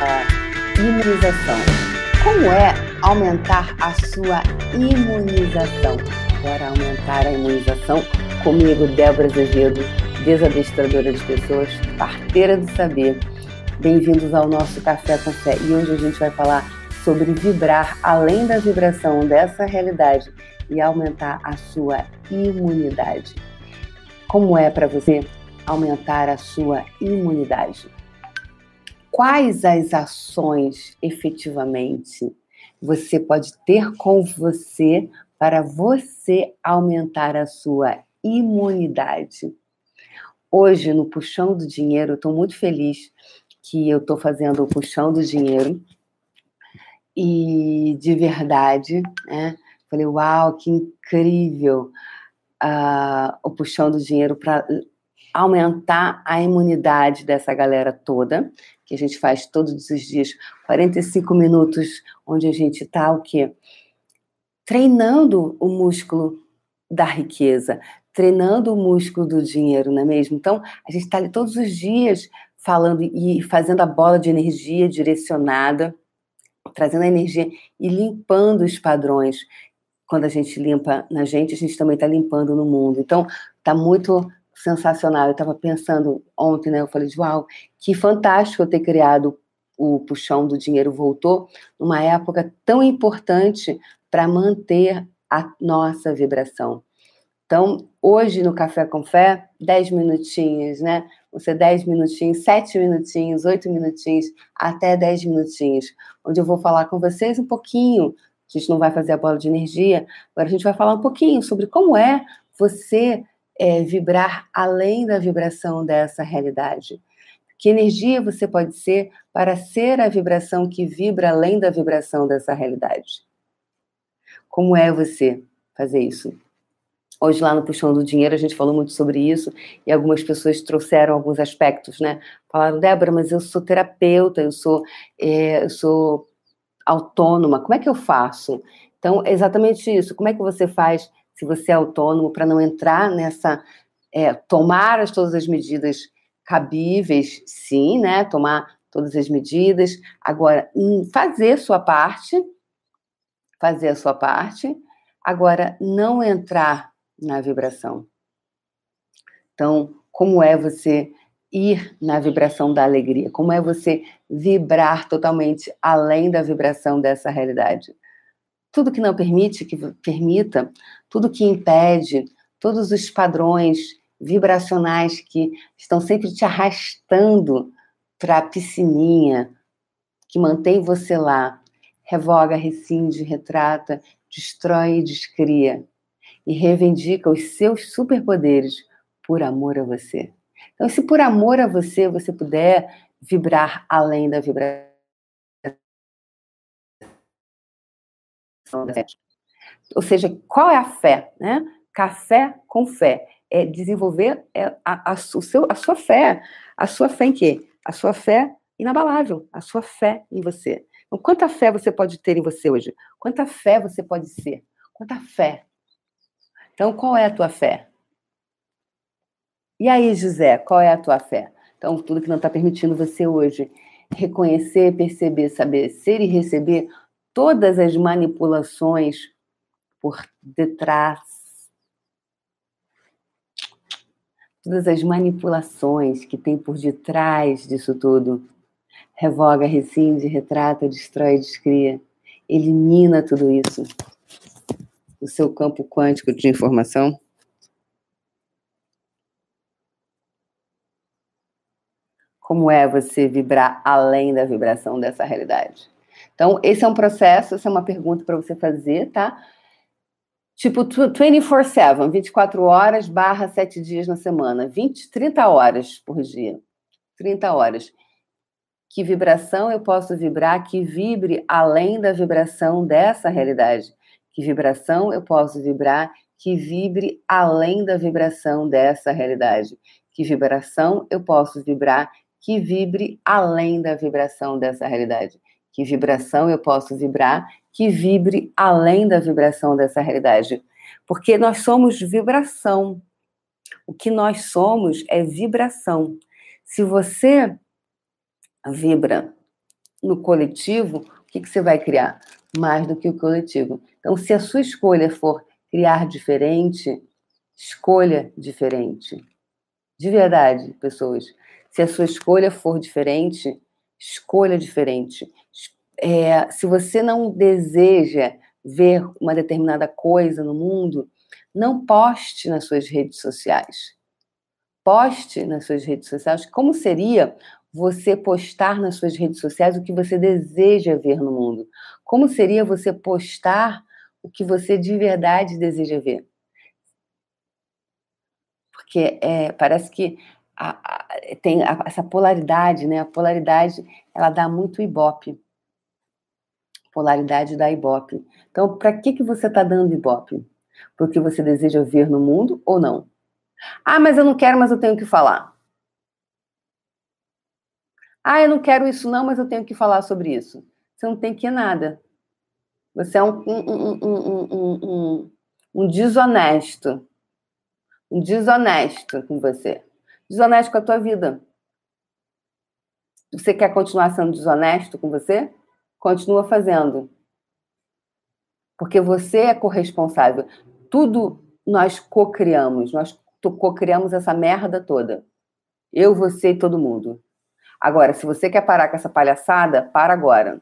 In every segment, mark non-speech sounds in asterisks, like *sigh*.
a imunização. Como é aumentar a sua imunização? Bora aumentar a imunização comigo, Débora Azevedo, desadestradora de pessoas, parteira do saber. Bem-vindos ao nosso Café com Fé. E hoje a gente vai falar sobre vibrar além da vibração dessa realidade e aumentar a sua imunidade. Como é para você aumentar a sua imunidade? Quais as ações efetivamente você pode ter com você para você aumentar a sua imunidade? Hoje, no Puxão do Dinheiro, estou muito feliz que eu estou fazendo o Puxão do Dinheiro e de verdade, né? Falei, uau, que incrível uh, o puxão do dinheiro para aumentar a imunidade dessa galera toda, que a gente faz todos os dias, 45 minutos, onde a gente está o quê? Treinando o músculo da riqueza, treinando o músculo do dinheiro, não é mesmo? Então, a gente está ali todos os dias falando e fazendo a bola de energia direcionada, trazendo a energia e limpando os padrões quando a gente limpa na gente, a gente também está limpando no mundo. Então, está muito sensacional. Eu estava pensando ontem, né? Eu falei, uau, que fantástico eu ter criado o Puxão do Dinheiro Voltou numa época tão importante para manter a nossa vibração. Então, hoje no Café com Fé, 10 minutinhos, né? Você 10 minutinhos, 7 minutinhos, 8 minutinhos, até 10 minutinhos, onde eu vou falar com vocês um pouquinho a gente não vai fazer a bola de energia. Agora a gente vai falar um pouquinho sobre como é você é, vibrar além da vibração dessa realidade. Que energia você pode ser para ser a vibração que vibra além da vibração dessa realidade? Como é você fazer isso? Hoje, lá no Puxão do Dinheiro, a gente falou muito sobre isso e algumas pessoas trouxeram alguns aspectos, né? Falaram, Débora, mas eu sou terapeuta, eu sou, é, eu sou autônoma, como é que eu faço? Então, é exatamente isso. Como é que você faz se você é autônomo para não entrar nessa. É, tomar as, todas as medidas cabíveis, sim, né? Tomar todas as medidas. Agora, fazer sua parte, fazer a sua parte. Agora, não entrar na vibração. Então, como é você ir na vibração da alegria? Como é você vibrar totalmente além da vibração dessa realidade? Tudo que não permite que permita, tudo que impede, todos os padrões vibracionais que estão sempre te arrastando para a piscininha, que mantém você lá, revoga, rescinde, retrata, destrói e descria e reivindica os seus superpoderes por amor a você. Então, se por amor a você, você puder vibrar além da vibração Ou seja, qual é a fé? Né? Café com fé. É desenvolver é, a, a, o seu, a sua fé. A sua fé em quê? A sua fé inabalável. A sua fé em você. Então, quanta fé você pode ter em você hoje? Quanta fé você pode ser? Quanta fé? Então, qual é a tua fé? E aí, José, qual é a tua fé? Então, tudo que não está permitindo você hoje reconhecer, perceber, saber ser e receber todas as manipulações por detrás, todas as manipulações que tem por detrás disso tudo. Revoga, rescinde, retrata, destrói, descria. Elimina tudo isso do seu campo quântico de informação. Como é você vibrar além da vibração dessa realidade? Então, esse é um processo, essa é uma pergunta para você fazer, tá? Tipo, 24-7, 24 horas barra 7 dias na semana, 20, 30 horas por dia. 30 horas. Que vibração eu posso vibrar que vibre além da vibração dessa realidade? Que vibração eu posso vibrar que vibre além da vibração dessa realidade? Que vibração eu posso vibrar que vibre além da vibração dessa realidade. Que vibração eu posso vibrar que vibre além da vibração dessa realidade. Porque nós somos vibração. O que nós somos é vibração. Se você vibra no coletivo, o que, que você vai criar? Mais do que o coletivo. Então, se a sua escolha for criar diferente, escolha diferente. De verdade, pessoas. Se a sua escolha for diferente, escolha diferente. É, se você não deseja ver uma determinada coisa no mundo, não poste nas suas redes sociais. Poste nas suas redes sociais como seria você postar nas suas redes sociais o que você deseja ver no mundo. Como seria você postar o que você de verdade deseja ver? Porque é, parece que a, a, tem a, essa polaridade, né? A polaridade ela dá muito ibope. Polaridade da ibope. Então, para que, que você está dando ibope? Porque você deseja ver no mundo ou não? Ah, mas eu não quero, mas eu tenho que falar. Ah, eu não quero isso não, mas eu tenho que falar sobre isso. Você não tem que nada. Você é um, um, um, um, um desonesto. Um desonesto com você. Desonesto com a tua vida. Você quer continuar sendo desonesto com você? Continua fazendo. Porque você é corresponsável. Tudo nós co-criamos. Nós co-criamos essa merda toda. Eu, você e todo mundo. Agora, se você quer parar com essa palhaçada, para agora.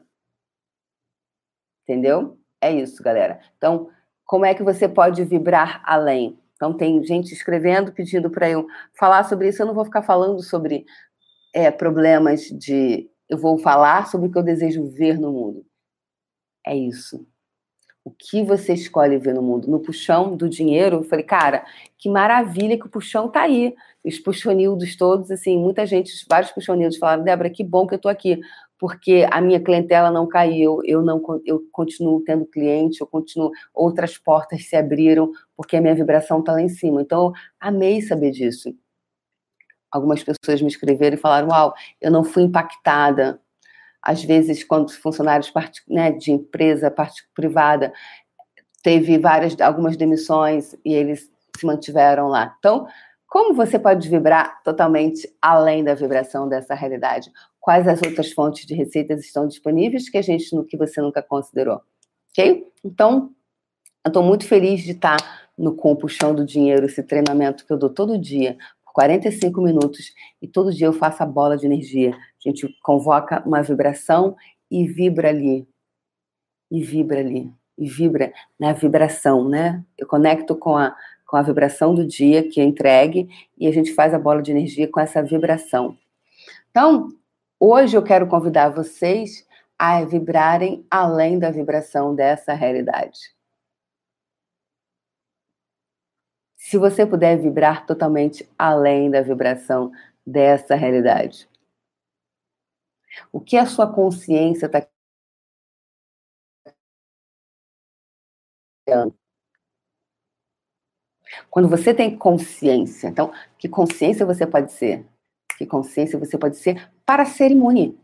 Entendeu? É isso, galera. Então, como é que você pode vibrar além? Então, tem gente escrevendo, pedindo para eu falar sobre isso. Eu não vou ficar falando sobre é, problemas de. Eu vou falar sobre o que eu desejo ver no mundo. É isso. O que você escolhe ver no mundo? No puxão do dinheiro, eu falei, cara, que maravilha que o puxão tá aí. Os puxonildos todos, assim, muita gente, vários puxonildos falaram, Débora, que bom que eu tô aqui, porque a minha clientela não caiu, eu não eu continuo tendo cliente, eu continuo, outras portas se abriram, porque a minha vibração tá lá em cima. Então, amei saber disso. Algumas pessoas me escreveram e falaram, uau, eu não fui impactada às vezes, quando funcionários né, de empresa parte privada teve várias, algumas demissões e eles se mantiveram lá. Então, como você pode vibrar totalmente além da vibração dessa realidade? Quais as outras fontes de receitas estão disponíveis que a gente que você nunca considerou? Ok? Então, eu estou muito feliz de estar no Com Puxão do Dinheiro, esse treinamento que eu dou todo dia, 45 minutos e todo dia eu faço a bola de energia. A gente convoca uma vibração e vibra ali. E vibra ali. E vibra na vibração, né? Eu conecto com a, com a vibração do dia que é entregue e a gente faz a bola de energia com essa vibração. Então, hoje eu quero convidar vocês a vibrarem além da vibração dessa realidade. se você puder vibrar totalmente além da vibração dessa realidade. O que a sua consciência está quando você tem consciência, então, que consciência você pode ser? Que consciência você pode ser para ser imune?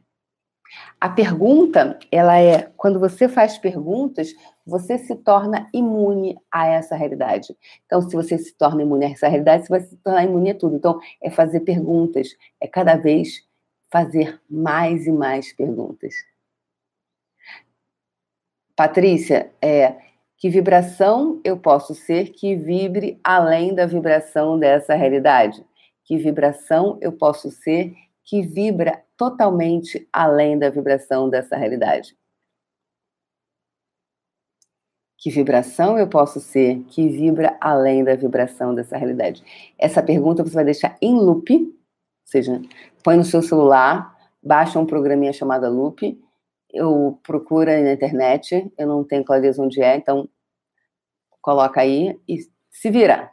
A pergunta, ela é, quando você faz perguntas, você se torna imune a essa realidade. Então, se você se torna imune a essa realidade, você vai se tornar imune a tudo. Então, é fazer perguntas, é cada vez fazer mais e mais perguntas. Patrícia, é, que vibração eu posso ser que vibre além da vibração dessa realidade? Que vibração eu posso ser que vibra totalmente além da vibração dessa realidade. Que vibração eu posso ser que vibra além da vibração dessa realidade? Essa pergunta você vai deixar em loop, ou seja, põe no seu celular, baixa um programinha chamado Loop, eu procura na internet, eu não tenho clareza onde é, então coloca aí e se vira.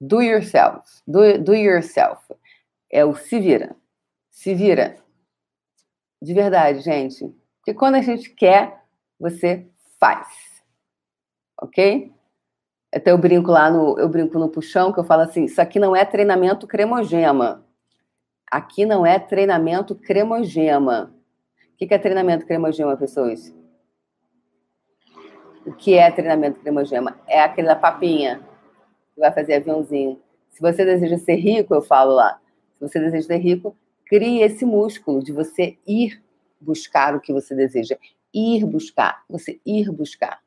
Do yourself, do, do yourself. É o se vira se vira. De verdade, gente. Porque quando a gente quer, você faz. Ok? Até eu brinco lá no, eu brinco no puxão, que eu falo assim, isso aqui não é treinamento cremogema. Aqui não é treinamento cremogema. O que é treinamento cremogema, pessoas? O que é treinamento cremogema? É aquela papinha que vai fazer aviãozinho. Se você deseja ser rico, eu falo lá. Se você deseja ser rico, crie esse músculo de você ir buscar o que você deseja. Ir buscar, você ir buscar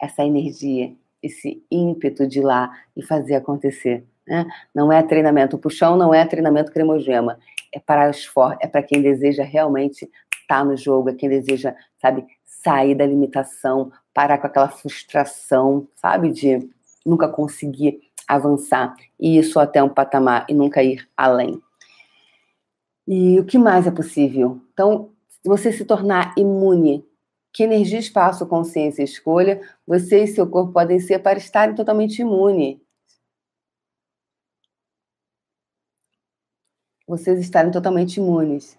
essa energia, esse ímpeto de ir lá e fazer acontecer. Né? Não é treinamento. O puxão não é treinamento cremogema. É para os for é para quem deseja realmente estar tá no jogo, é quem deseja, sabe, sair da limitação, parar com aquela frustração, sabe, de nunca conseguir avançar e isso até um patamar e nunca ir além. E o que mais é possível? Então, você se tornar imune. Que energia, espaço, consciência e escolha você e seu corpo podem ser para estarem totalmente imune. Vocês estarem totalmente imunes.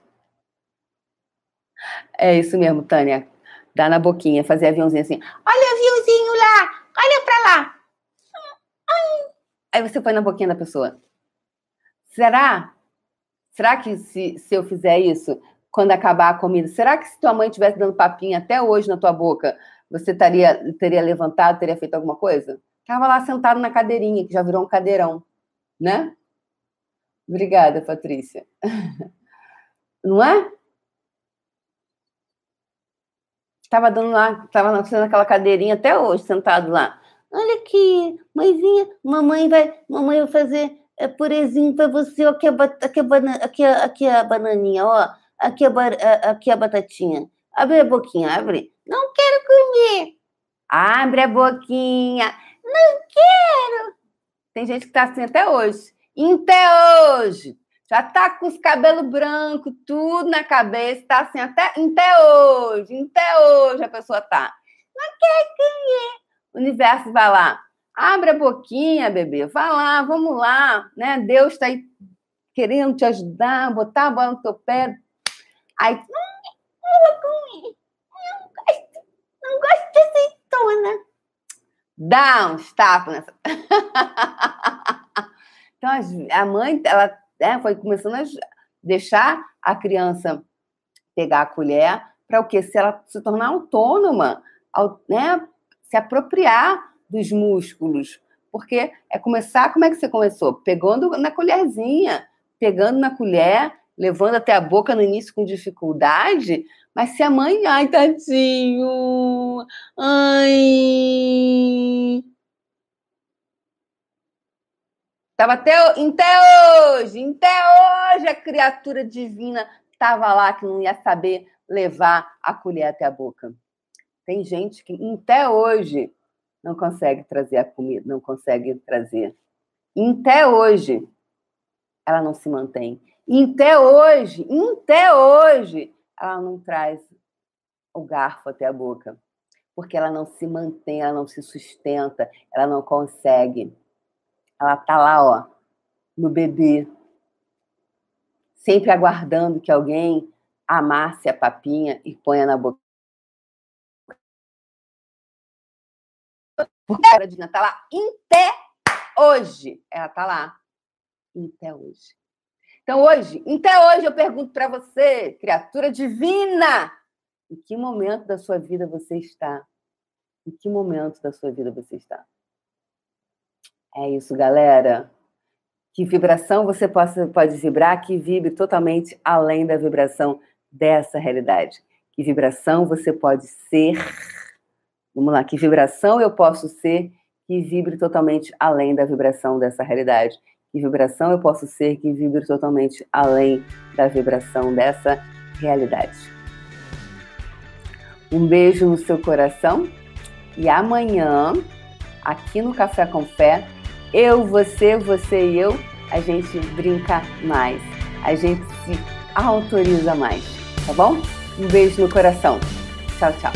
É isso mesmo, Tânia. Dá na boquinha, fazer aviãozinho assim. Olha o aviãozinho lá! Olha pra lá! Aí você põe na boquinha da pessoa. Será? Será que se, se eu fizer isso, quando acabar a comida, será que se tua mãe estivesse dando papinha até hoje na tua boca, você taria, teria levantado, teria feito alguma coisa? Tava lá sentado na cadeirinha, que já virou um cadeirão, né? Obrigada, Patrícia. Não é? Estava dando lá, estava naquela cadeirinha até hoje, sentado lá. Olha aqui, mãezinha, mamãe vai, mamãe vai fazer é, purezinho para você. Aqui a, aqui, a aqui, a, aqui a bananinha, ó. Aqui a, aqui a batatinha. Abre a boquinha, abre. Não quero comer. Abre a boquinha. Não quero. Tem gente que tá assim até hoje. Até hoje. Já tá com os cabelos brancos, tudo na cabeça, tá assim até, até hoje, até hoje a pessoa tá. Não quer comer. O universo vai lá, abre a boquinha, bebê, vai lá, vamos lá, né? Deus está aí querendo te ajudar, botar a bola no teu pé. Aí, não, gosto, não gosto de azeitona. Dá um tapas nessa. *laughs* então, a mãe, ela né, foi começando a deixar a criança pegar a colher para o quê? Se ela se tornar autônoma, né? se apropriar dos músculos. Porque é começar, como é que você começou? Pegando na colherzinha, pegando na colher, levando até a boca no início com dificuldade, mas se a mãe, ai, tadinho, ai. Tava até, até hoje, até hoje a criatura divina estava lá que não ia saber levar a colher até a boca. Tem gente que até hoje não consegue trazer a comida, não consegue trazer. até hoje ela não se mantém. Até hoje, até hoje, ela não traz o garfo até a boca. Porque ela não se mantém, ela não se sustenta, ela não consegue. Ela tá lá, ó, no bebê, sempre aguardando que alguém amasse a papinha e ponha na boca Porque a Dina está lá até hoje. Ela está lá até hoje. Então, hoje, até hoje, eu pergunto para você, criatura divina, em que momento da sua vida você está? Em que momento da sua vida você está? É isso, galera. Que vibração você possa, pode vibrar que vibre totalmente além da vibração dessa realidade. Que vibração você pode ser Vamos lá, que vibração eu posso ser que vibre totalmente além da vibração dessa realidade? Que vibração eu posso ser que vibre totalmente além da vibração dessa realidade? Um beijo no seu coração e amanhã, aqui no Café com Fé, eu, você, você e eu, a gente brinca mais, a gente se autoriza mais, tá bom? Um beijo no coração. Tchau, tchau.